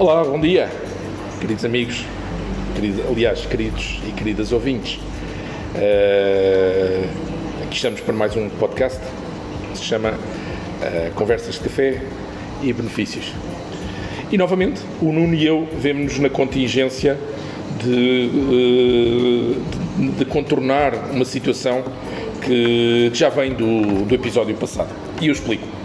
Olá, bom dia, queridos amigos, aliás, queridos e queridas ouvintes. Uh, aqui estamos para mais um podcast que se chama uh, Conversas de Café e Benefícios. E novamente, o Nuno e eu vemos-nos na contingência de, uh, de, de, contornar uma situação que já vem do, do episódio passado. E eu explico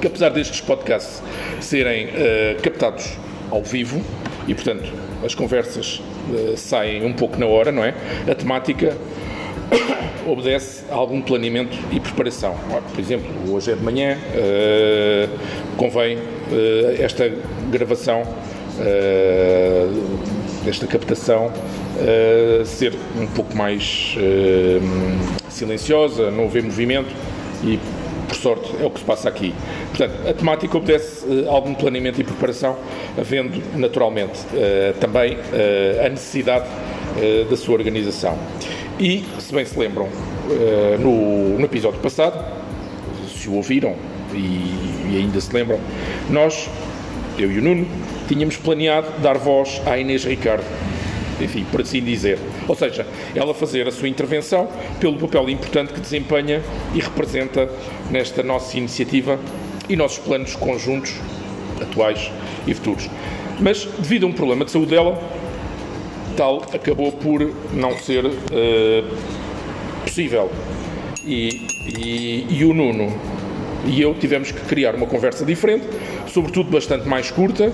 que apesar destes podcasts serem uh, captados ao vivo e, portanto, as conversas uh, saem um pouco na hora, não é? A temática obedece a algum planeamento e preparação. Por exemplo, hoje é de manhã, uh, convém esta gravação, esta captação, ser um pouco mais silenciosa, não haver movimento e por sorte, é o que se passa aqui. Portanto, a temática obedece uh, algum planeamento e preparação, havendo naturalmente uh, também uh, a necessidade da sua organização. E, se bem se lembram, no, no, episódio passado, se o ouviram e, e ainda se lembram, nós, eu e o Nuno, tínhamos planeado dar voz à Inês Ricardo enfim, por assim dizer. Ou seja, ela fazer a sua intervenção pelo papel importante que desempenha e representa nesta nossa iniciativa e nossos planos conjuntos, atuais e futuros. Mas, devido a um problema de saúde dela, tal acabou por não ser uh, possível. E, e, e o Nuno e eu tivemos que criar uma conversa diferente, sobretudo bastante mais curta,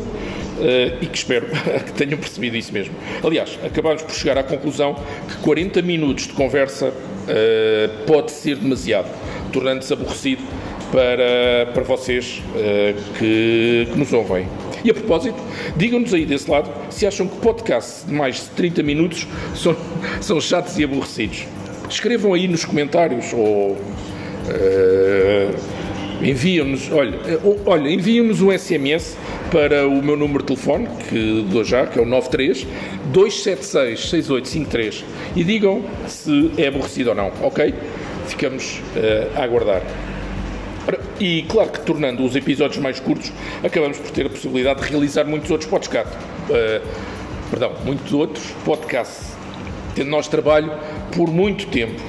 Uh, e que espero que tenham percebido isso mesmo. Aliás, acabamos por chegar à conclusão que 40 minutos de conversa uh, pode ser demasiado, tornando-se aborrecido para, para vocês uh, que, que nos ouvem. E a propósito, digam-nos aí desse lado se acham que podcasts de mais de 30 minutos são, são chatos e aborrecidos. Escrevam aí nos comentários ou enviam-nos, olha, olha enviam-nos um SMS para o meu número de telefone, que dou já, que é o 93 276 6853 e digam se é aborrecido ou não, ok? Ficamos uh, a aguardar. E claro que tornando os episódios mais curtos, acabamos por ter a possibilidade de realizar muitos outros podcasts. Uh, perdão, muitos outros podcasts. Tendo nós trabalho por muito tempo.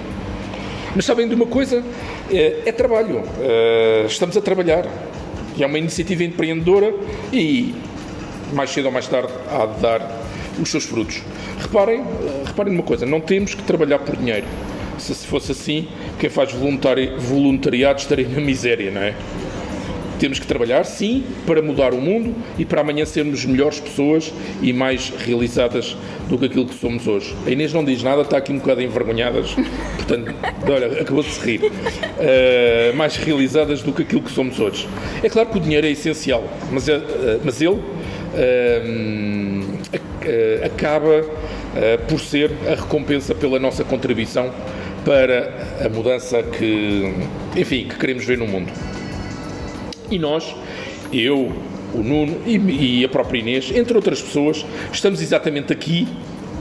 Mas sabem de uma coisa? É, é trabalho. Estamos a trabalhar. E é uma iniciativa empreendedora e mais cedo ou mais tarde há de dar os seus frutos. Reparem, reparem numa coisa, não temos que trabalhar por dinheiro. Se fosse assim, quem faz voluntari voluntariado estaria na miséria, não é? Temos que trabalhar, sim, para mudar o mundo e para amanhã sermos melhores pessoas e mais realizadas do que aquilo que somos hoje. A Inês não diz nada, está aqui um bocado envergonhadas, portanto, olha, acabou de rir. Uh, mais realizadas do que aquilo que somos hoje. É claro que o dinheiro é essencial, mas, uh, mas ele uh, acaba por ser a recompensa pela nossa contribuição para a mudança que, enfim, que queremos ver no mundo. E nós, eu, o Nuno e, e a própria Inês, entre outras pessoas, estamos exatamente aqui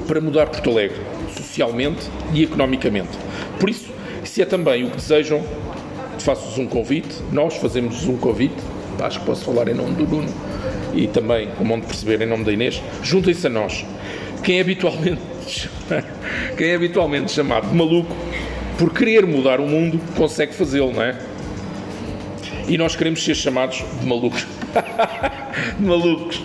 para mudar Porto Alegre, socialmente e economicamente. Por isso, se é também o que desejam, faço-vos um convite, nós fazemos um convite, acho que posso falar em nome do Nuno e também, como onde perceber, em nome da Inês, juntem-se a nós. Quem é habitualmente, quem é habitualmente chamado de maluco, por querer mudar o mundo, consegue fazê-lo, não é? E nós queremos ser chamados de malucos. de malucos.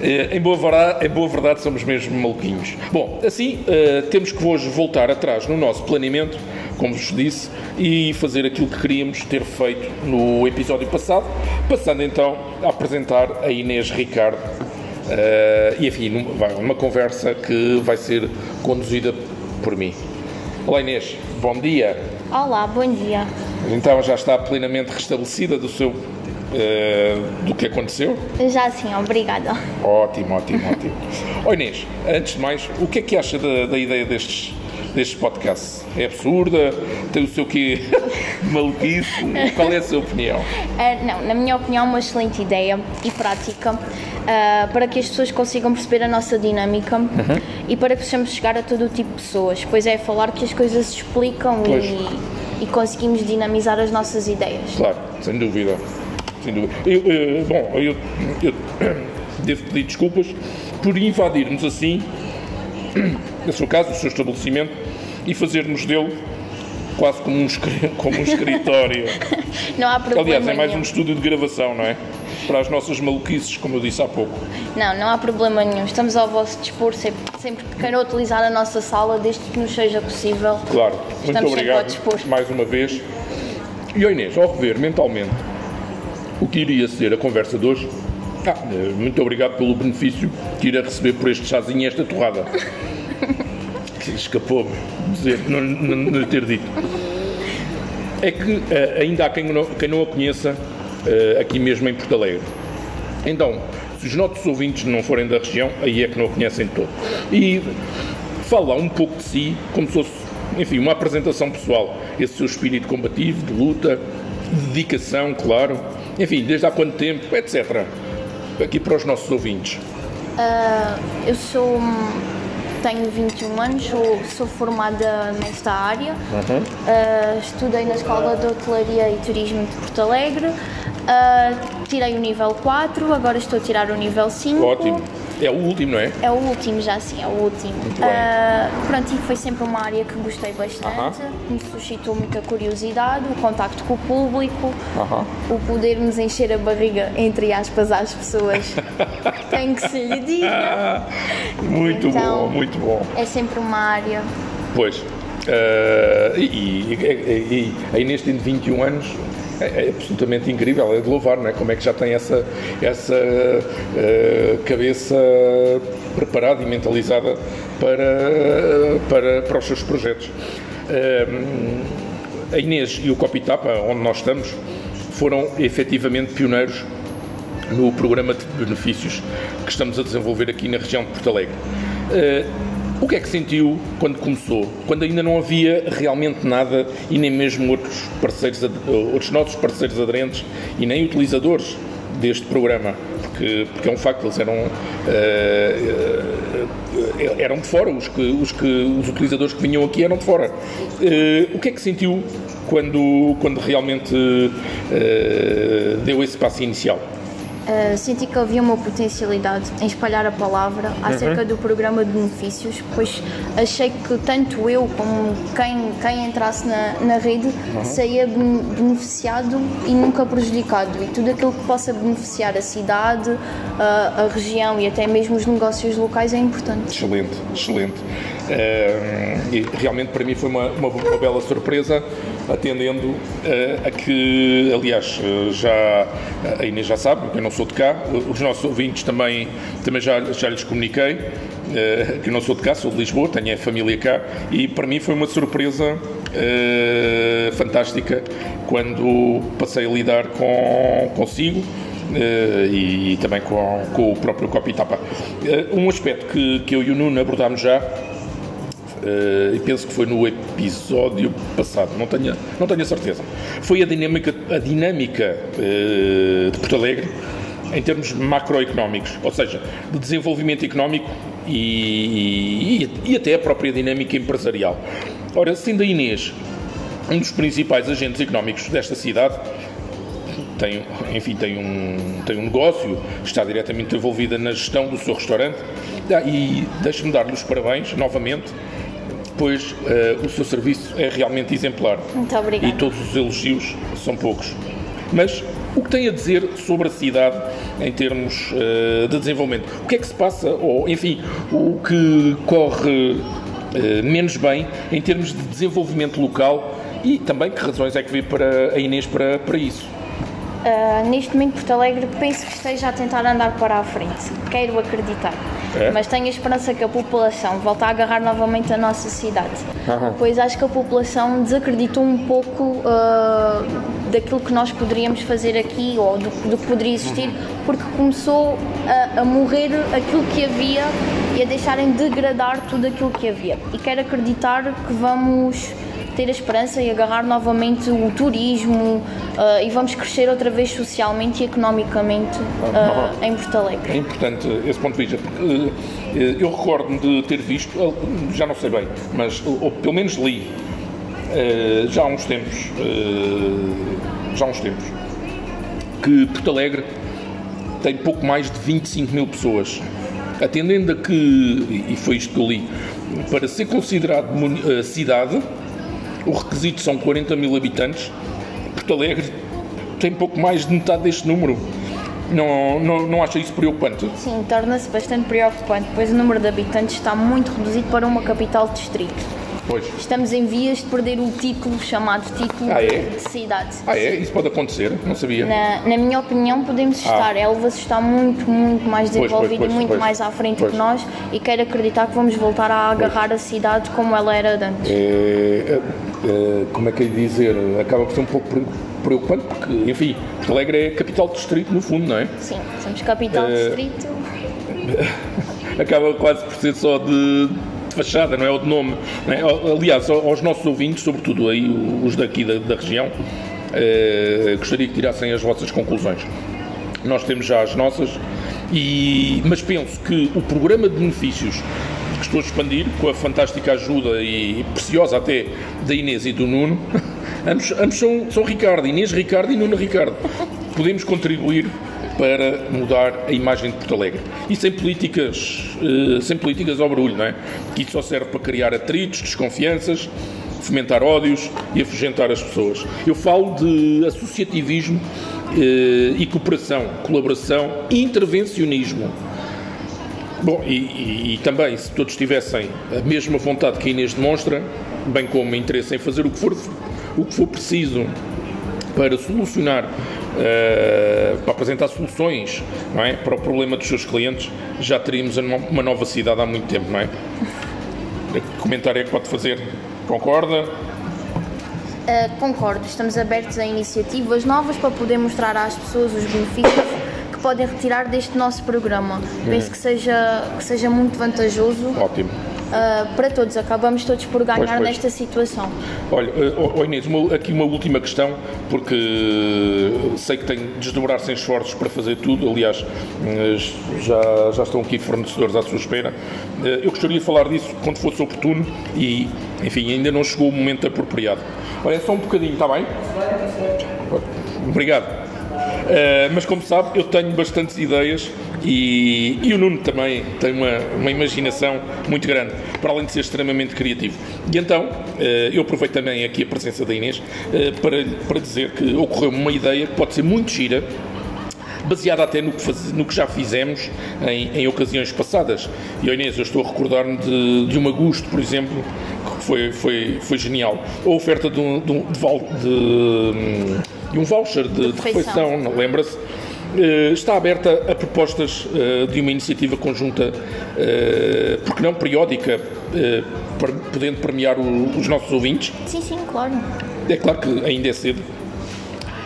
Eh, em boa, verdade, em boa verdade, somos mesmo maluquinhos. Bom, assim, uh, temos que hoje voltar atrás no nosso planeamento, como vos disse, e fazer aquilo que queríamos ter feito no episódio passado, passando então a apresentar a Inês Ricardo. Uh, e enfim, uma conversa que vai ser conduzida por mim. Olá Inês, bom dia. Olá, bom dia. Então já está plenamente restabelecida do seu uh, do que aconteceu? Já sim, obrigada. Ótimo, ótimo, ótimo. Oi Inês, antes de mais, o que é que acha da, da ideia destes, destes podcasts? É absurda? Tem o seu quê maluquice? Qual é a sua opinião? Uh, não, na minha opinião, é uma excelente ideia e prática uh, para que as pessoas consigam perceber a nossa dinâmica uhum. e para que possamos chegar a todo o tipo de pessoas. Pois é, falar que as coisas se explicam e e conseguimos dinamizar as nossas ideias. Claro, sem dúvida. Sem dúvida. Eu, eu, bom, eu, eu devo pedir desculpas por invadirmos assim, no seu caso, o seu estabelecimento e fazermos dele quase como um, como um escritório. não há problema. Aliás, é mais nenhum. um estúdio de gravação, não é? Para as nossas maluquices, como eu disse há pouco. Não, não há problema nenhum. Estamos ao vosso dispor sempre, sempre que queiram utilizar a nossa sala, desde que nos seja possível. Claro, muito Estamos ao obrigado mais uma vez. E ó Inês, ao rever mentalmente o que iria ser a conversa de hoje, ah, muito obrigado pelo benefício que irá receber por este chazinho e esta torrada. escapou-me dizer, não, não, não ter dito. É que eh, ainda há quem não, quem não a conheça aqui mesmo em Porto Alegre. Então, se os nossos ouvintes não forem da região, aí é que não a conhecem todo. E fala um pouco de si, como se fosse, enfim, uma apresentação pessoal. Esse seu espírito combativo, de luta, de dedicação, claro. Enfim, desde há quanto tempo, etc. Aqui para os nossos ouvintes. Ah, eu sou. Tenho 21 anos, sou, sou formada nesta área. Ah, estudei na Escola de Hotelaria e Turismo de Porto Alegre. Ah, tirei o nível 4, agora estou a tirar o nível 5. Ótimo. É o último, não é? É o último, já sim, é o último. Ah, pronto, e foi sempre uma área que gostei bastante, Aham. me suscitou muita curiosidade, o contacto com o público, Aham. o poder-nos encher a barriga, entre aspas, às pessoas. Tem que se lhe diga. Muito Então- bom, muito bom. É sempre uma área. Pois. eh, e, e, e, e a Inês tem 21 anos. É, é absolutamente incrível, é de louvar, não é? Como é que já tem essa, essa eh, cabeça preparada e mentalizada para, para, para os seus projetos. Eh, a Inês e o Copitapa, onde nós estamos, foram efetivamente pioneiros no programa de benefícios que estamos a desenvolver aqui na região de Porto Alegre. Eh, o que é que sentiu quando começou? Quando ainda não havia realmente nada e nem mesmo outros parceiros, outros nossos parceiros aderentes e nem utilizadores deste programa, porque, porque é um facto, eles eram, eh, eh, eram de fora, os, que, os, que, os utilizadores que vinham aqui eram de fora. Eh, o que é que sentiu quando, quando realmente deu esse passo inicial? Uh, senti que havia uma potencialidade em espalhar a palavra acerca do programa de benefícios, pois achei que tanto eu como quem, quem entrasse na, na rede saía ben- beneficiado e nunca prejudicado. E tudo aquilo que possa beneficiar a cidade, a, a região e até mesmo os negócios locais é importante. Excelente, excelente. Eh, e realmente para mim foi uma, uma, uma bela surpresa, atendendo eh, a que, aliás, eh, já a Inês já sabe, eu não sou de cá, os nossos ouvintes também, também já, já lhes comuniquei. eh, que eu não sou de cá, sou de Lisboa, tenho a família cá e para mim foi uma surpresa eh, fantástica quando passei a lidar com consigo eh, e, e também com, com o próprio Copitapa. Eh, um aspecto que, que eu e o Nuno abordámos já, e penso que foi no episódio passado, não tenho, não tenho a certeza, foi a dinâmica, a dinâmica eh, de Porto Alegre em termos macroeconómicos, ou seja, de desenvolvimento económico e, e, e até a própria dinâmica empresarial. Ora, sendo a Inês um dos principais agentes económicos desta cidade, tem, enfim, tem um, tem um negócio, está diretamente envolvida na gestão do seu restaurante Ah, e deixe-me dar-lhe os parabéns novamente, pois eh, o seu serviço é realmente exemplar. Muito obrigada. E todos os elogios são poucos. Mas o que tem a dizer sobre a cidade em termos eh, de desenvolvimento? O que é que se passa, ou enfim, o que corre eh, menos bem em termos de desenvolvimento local e também que razões é que vê para a Inês para, para isso? Uh, neste momento, Porto Alegre penso que esteja a tentar andar para a frente. Quero acreditar. É? Mas tenho a esperança que a população volte a agarrar novamente a nossa cidade. Pois acho que a população desacreditou um pouco uh, daquilo que nós poderíamos fazer aqui ou do, do que poderia existir, porque começou a, a morrer aquilo que havia e a deixarem degradar tudo aquilo que havia. E quero acreditar que vamos ter a esperança e agarrar novamente o turismo ah, e vamos crescer outra vez socialmente e economicamente ah, em Porto É Alegre. importante esse ponto de vista, porque eh, eu recordo-me de ter visto, já não sei bem, mas ou, pelo menos li, já há uns tempos, já há uns tempos, que Porto Alegre tem pouco mais de 25 mil pessoas. Atendendo a que, e foi isto que eu li, para ser considerado uh, cidade, o requisito são 40 mil habitantes. Porto Alegre tem pouco mais de metade deste número. Não, não, não acha isso preocupante? Sim, torna-se bastante preocupante, pois o número de habitantes está muito reduzido para uma capital distrito. Pois. Estamos em vias de perder o título, chamado título ah, é? de cidade. Ah, é? Isso pode acontecer? Não sabia. Na, na minha opinião, podemos ah. estar. Elvas está muito, muito mais desenvolvido e muito mais à frente que nós e quero acreditar que vamos voltar a agarrar a cidade como ela era antes. É, é, é, como é que é dizer? Acaba por ser um pouco preocupante porque, enfim, Porto Alegre é capital distrito no fundo, não é? Sim, somos capital é. distrito. Acaba quase por ser só de de fachada, não é o de nome. É? Aliás, aos nossos ouvintes, sobretudo aí os daqui da, da região, eh, gostaria que tirassem as vossas conclusões. Nós temos já as nossas, e, mas penso que o programa de benefícios que estou a expandir, com a fantástica ajuda e preciosa até da Inês e do Nuno, ambos, ambos são, são Ricardo, Inês Ricardo e Nuno Ricardo. Podemos contribuir para mudar a imagem de Porto Alegre. E sem políticas, uh, sem políticas ao barulho, não é? Que isso só serve para criar atritos, desconfianças, fomentar ódios e afugentar as pessoas. Eu falo de associativismo uh, e cooperação, colaboração intervencionismo. Bom, e, e, e, também, se todos tivessem a mesma vontade que a Inês demonstra, bem como interesse em fazer o que for, o que for preciso para solucionar uh, para apresentar soluções não é? para o problema dos seus clientes, já teríamos uma nova cidade há muito tempo, não é? Que comentário é que pode fazer? Concorda? Uh, concordo, estamos abertos a iniciativas novas para poder mostrar às pessoas os benefícios que podem retirar deste nosso programa. Penso que seja, que seja muito vantajoso. Ótimo uh, para todos, acabamos todos por ganhar pois, pois. nesta situação. Olha, oh, Inês, uma, aqui uma última questão, porque sei que tem de desdobrar-se em esforços para fazer tudo, aliás, já, já estão aqui fornecedores à sua espera. Eu gostaria de falar disso quando fosse oportuno e, enfim, ainda não chegou o momento apropriado. Olha, só um bocadinho, está bem? Obrigado. Uh, mas como sabe, eu tenho bastantes ideias e, e o Nuno também tem uma, uma, imaginação muito grande, para além de ser extremamente criativo. E então, uh, eu aproveito também aqui a presença da Inês uh, para, para dizer que ocorreu-me uma ideia que pode ser muito gira, baseada até no que, faz, no que já fizemos em, em, ocasiões passadas. E, Inês, eu estou a recordar-me de, de uma Gusto, por exemplo, que foi, foi, foi genial. A oferta de um, de, um, de, de e um voucher de, de refeição, lembra-se? Uh, está aberta a propostas uh, de uma iniciativa conjunta, uh, porque não periódica, podendo premiar os nossos ouvintes? Sim, sim, claro. É claro que ainda é cedo,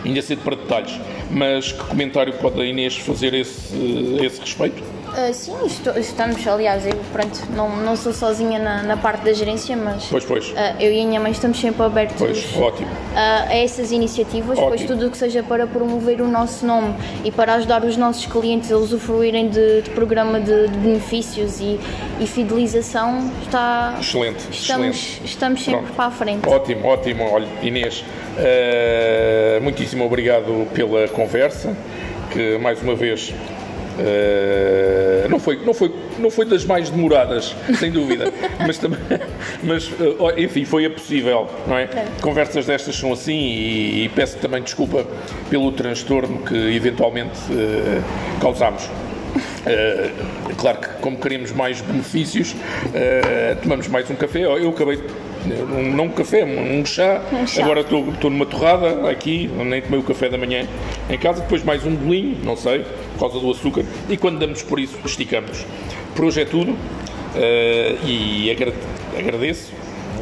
ainda é cedo para detalhes, mas que comentário pode a Inês fazer esse, a esse respeito? Uh, sim, estou, estamos, aliás, eu pronto, não, não sou sozinha na, na parte da gerência, mas pois, pois. Uh, eu e a minha mãe estamos sempre abertos pois, ótimo. Uh, a essas iniciativas, ótimo. pois tudo o que seja para promover o nosso nome e para ajudar os nossos clientes a usufruírem de, de programa de, de, benefícios e, e fidelização está. Excelente, estamos, excelente. estamos sempre Pronto. para a frente. Ótimo, ótimo. Olha, Inês, muitíssimo obrigado pela conversa, que mais uma vez Uh, não, foi, não, foi, não foi das mais demoradas, sem dúvida, mas, também, mas uh, enfim, foi a possível, não é? é. Conversas destas são assim e, e, peço também desculpa pelo transtorno que eventualmente uh, causámos. Uh, claro que, como queremos mais benefícios, uh, tomamos mais um café. Eu acabei um, não um café, um chá. um chá. Agora estou, estou numa torrada aqui, nem tomei o café da manhã em casa, depois mais um bolinho, não sei, por causa do açúcar. E quando damos por isso, esticamos. Por hoje é tudo uh, e agradeço.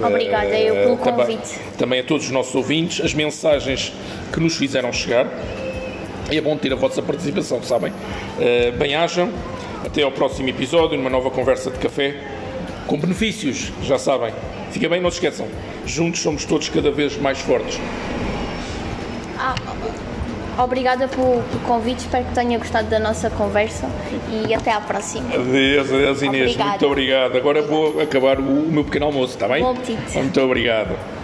Obrigada eu pelo convite. Também, também a todos os nossos ouvintes, as mensagens que nos fizeram chegar. É bom ter a vossa participação, sabem? Uh, Bem-ajam. Até ao próximo episódio, numa nova conversa de café com benefícios, já sabem. Fica bem, não se esqueçam. Juntos somos todos cada vez mais fortes. Ah, obrigada pelo, pelo, convite, espero que tenha gostado da nossa conversa e até à próxima. Adeus, adeus Inês, obrigada. muito obrigado. Agora vou acabar o, o meu pequeno almoço, está bem? Bom apetite. Muito obrigado.